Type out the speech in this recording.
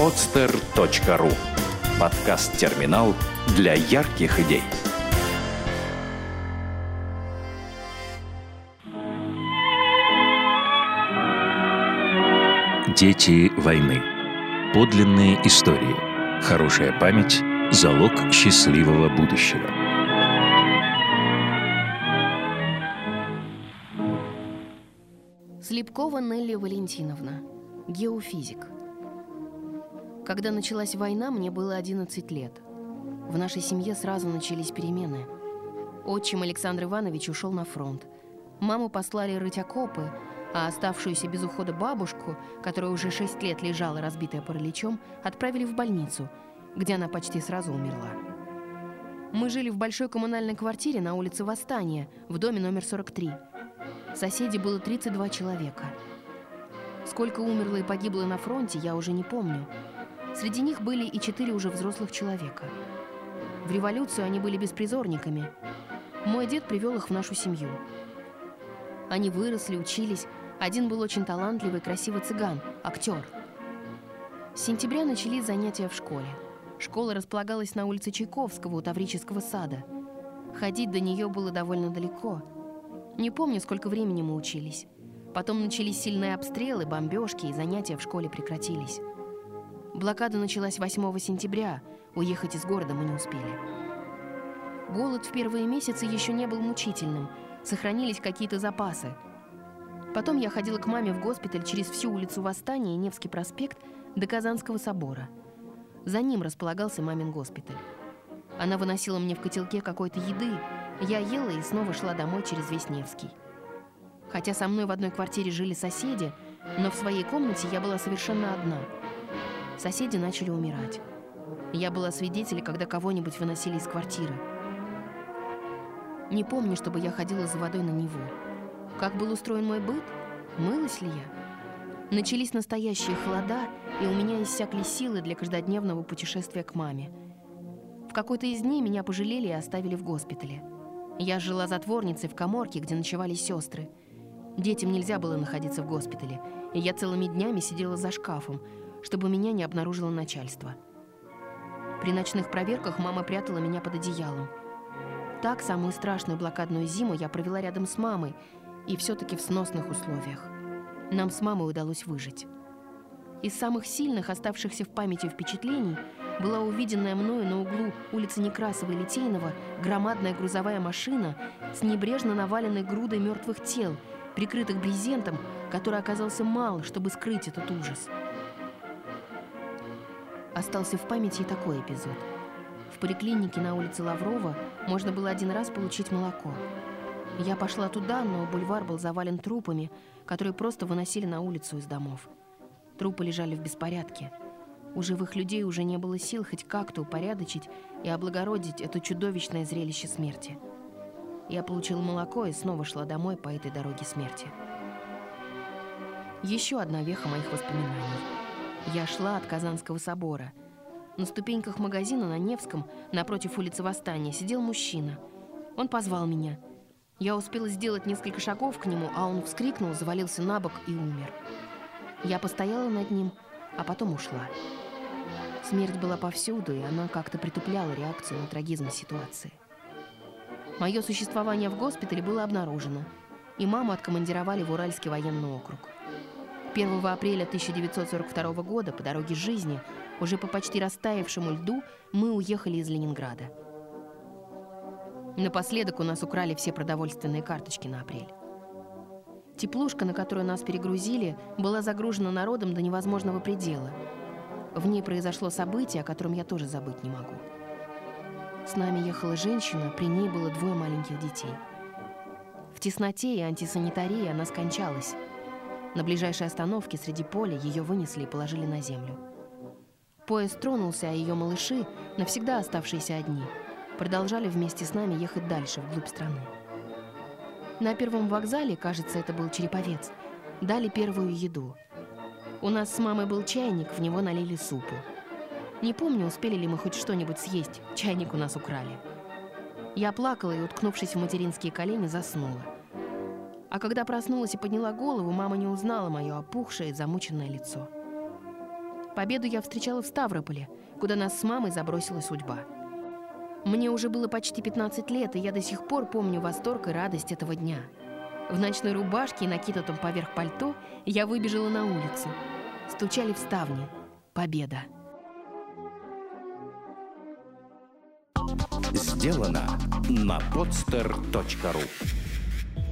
podster.ru Подкаст-терминал для ярких идей. Дети войны. Подлинные истории. Хорошая память – залог счастливого будущего. Слепкова Нелли Валентиновна, геофизик. Когда началась война, мне было 11 лет. В нашей семье сразу начались перемены. Отчим Александр Иванович ушел на фронт. Маму послали рыть окопы, а оставшуюся без ухода бабушку, которая уже 6 лет лежала разбитая параличом, отправили в больницу, где она почти сразу умерла. Мы жили в большой коммунальной квартире на улице Восстания, в доме номер 43. Соседей было 32 человека. Сколько умерло и погибло на фронте, я уже не помню. Среди них были и четыре уже взрослых человека. В революцию они были беспризорниками. Мой дед привел их в нашу семью. Они выросли, учились. Один был очень талантливый, красивый цыган, актер. С сентября начались занятия в школе. Школа располагалась на улице Чайковского у Таврического сада. Ходить до нее было довольно далеко. Не помню, сколько времени мы учились. Потом начались сильные обстрелы, бомбежки, и занятия в школе прекратились. Блокада началась 8 сентября. Уехать из города мы не успели. Голод в первые месяцы еще не был мучительным. Сохранились какие-то запасы. Потом я ходила к маме в госпиталь через всю улицу Восстания и Невский проспект до Казанского собора. За ним располагался мамин госпиталь. Она выносила мне в котелке какой-то еды. Я ела и снова шла домой через весь Невский. Хотя со мной в одной квартире жили соседи, но в своей комнате я была совершенно одна. Соседи начали умирать. Я была свидетелем, когда кого-нибудь выносили из квартиры. Не помню, чтобы я ходила за водой на Неву. Как был устроен мой быт? Мылась ли я? Начались настоящие холода, и у меня иссякли силы для каждодневного путешествия к маме. В какой-то из дней меня пожалели и оставили в госпитале. Я жила затворницей в коморке, где ночевали сестры. Детям нельзя было находиться в госпитале, и я целыми днями сидела за шкафом, чтобы меня не обнаружило начальство. При ночных проверках мама прятала меня под одеялом. Так самую страшную блокадную зиму я провела рядом с мамой, и все-таки в сносных условиях. Нам с мамой удалось выжить. Из самых сильных, оставшихся в памяти впечатлений, была увиденная мною на углу улицы Некрасова и Литейного громадная грузовая машина с небрежно наваленной грудой мертвых тел, прикрытых брезентом, который оказался мал, чтобы скрыть этот ужас. Остался в памяти и такой эпизод. В поликлинике на улице Лаврова можно было один раз получить молоко. Я пошла туда, но бульвар был завален трупами, которые просто выносили на улицу из домов. Трупы лежали в беспорядке. У живых людей уже не было сил хоть как-то упорядочить и облагородить это чудовищное зрелище смерти. Я получила молоко и снова шла домой по этой дороге смерти. Еще одна веха моих воспоминаний. Я шла от Казанского собора. На ступеньках магазина на Невском, напротив улицы Восстания, сидел мужчина. Он позвал меня. Я успела сделать несколько шагов к нему, а он вскрикнул, завалился на бок и умер. Я постояла над ним, а потом ушла. Смерть была повсюду, и она как-то притупляла реакцию на трагизм ситуации. Мое существование в госпитале было обнаружено, и маму откомандировали в Уральский военный округ. 1 апреля 1942 года по дороге жизни, уже по почти растаявшему льду, мы уехали из Ленинграда. Напоследок у нас украли все продовольственные карточки на апрель. Теплушка, на которую нас перегрузили, была загружена народом до невозможного предела. В ней произошло событие, о котором я тоже забыть не могу. С нами ехала женщина, при ней было двое маленьких детей. В тесноте и антисанитарии она скончалась – на ближайшей остановке среди поля ее вынесли и положили на землю. Поезд тронулся, а ее малыши, навсегда оставшиеся одни, продолжали вместе с нами ехать дальше, вглубь страны. На первом вокзале, кажется, это был Череповец, дали первую еду. У нас с мамой был чайник, в него налили супу. Не помню, успели ли мы хоть что-нибудь съесть, чайник у нас украли. Я плакала и, уткнувшись в материнские колени, заснула. А когда проснулась и подняла голову, мама не узнала мое опухшее замученное лицо. Победу я встречала в Ставрополе, куда нас с мамой забросила судьба. Мне уже было почти 15 лет, и я до сих пор помню восторг и радость этого дня. В ночной рубашке и накинутом поверх пальто я выбежала на улицу. Стучали в ставни. Победа. Сделано на podster.ru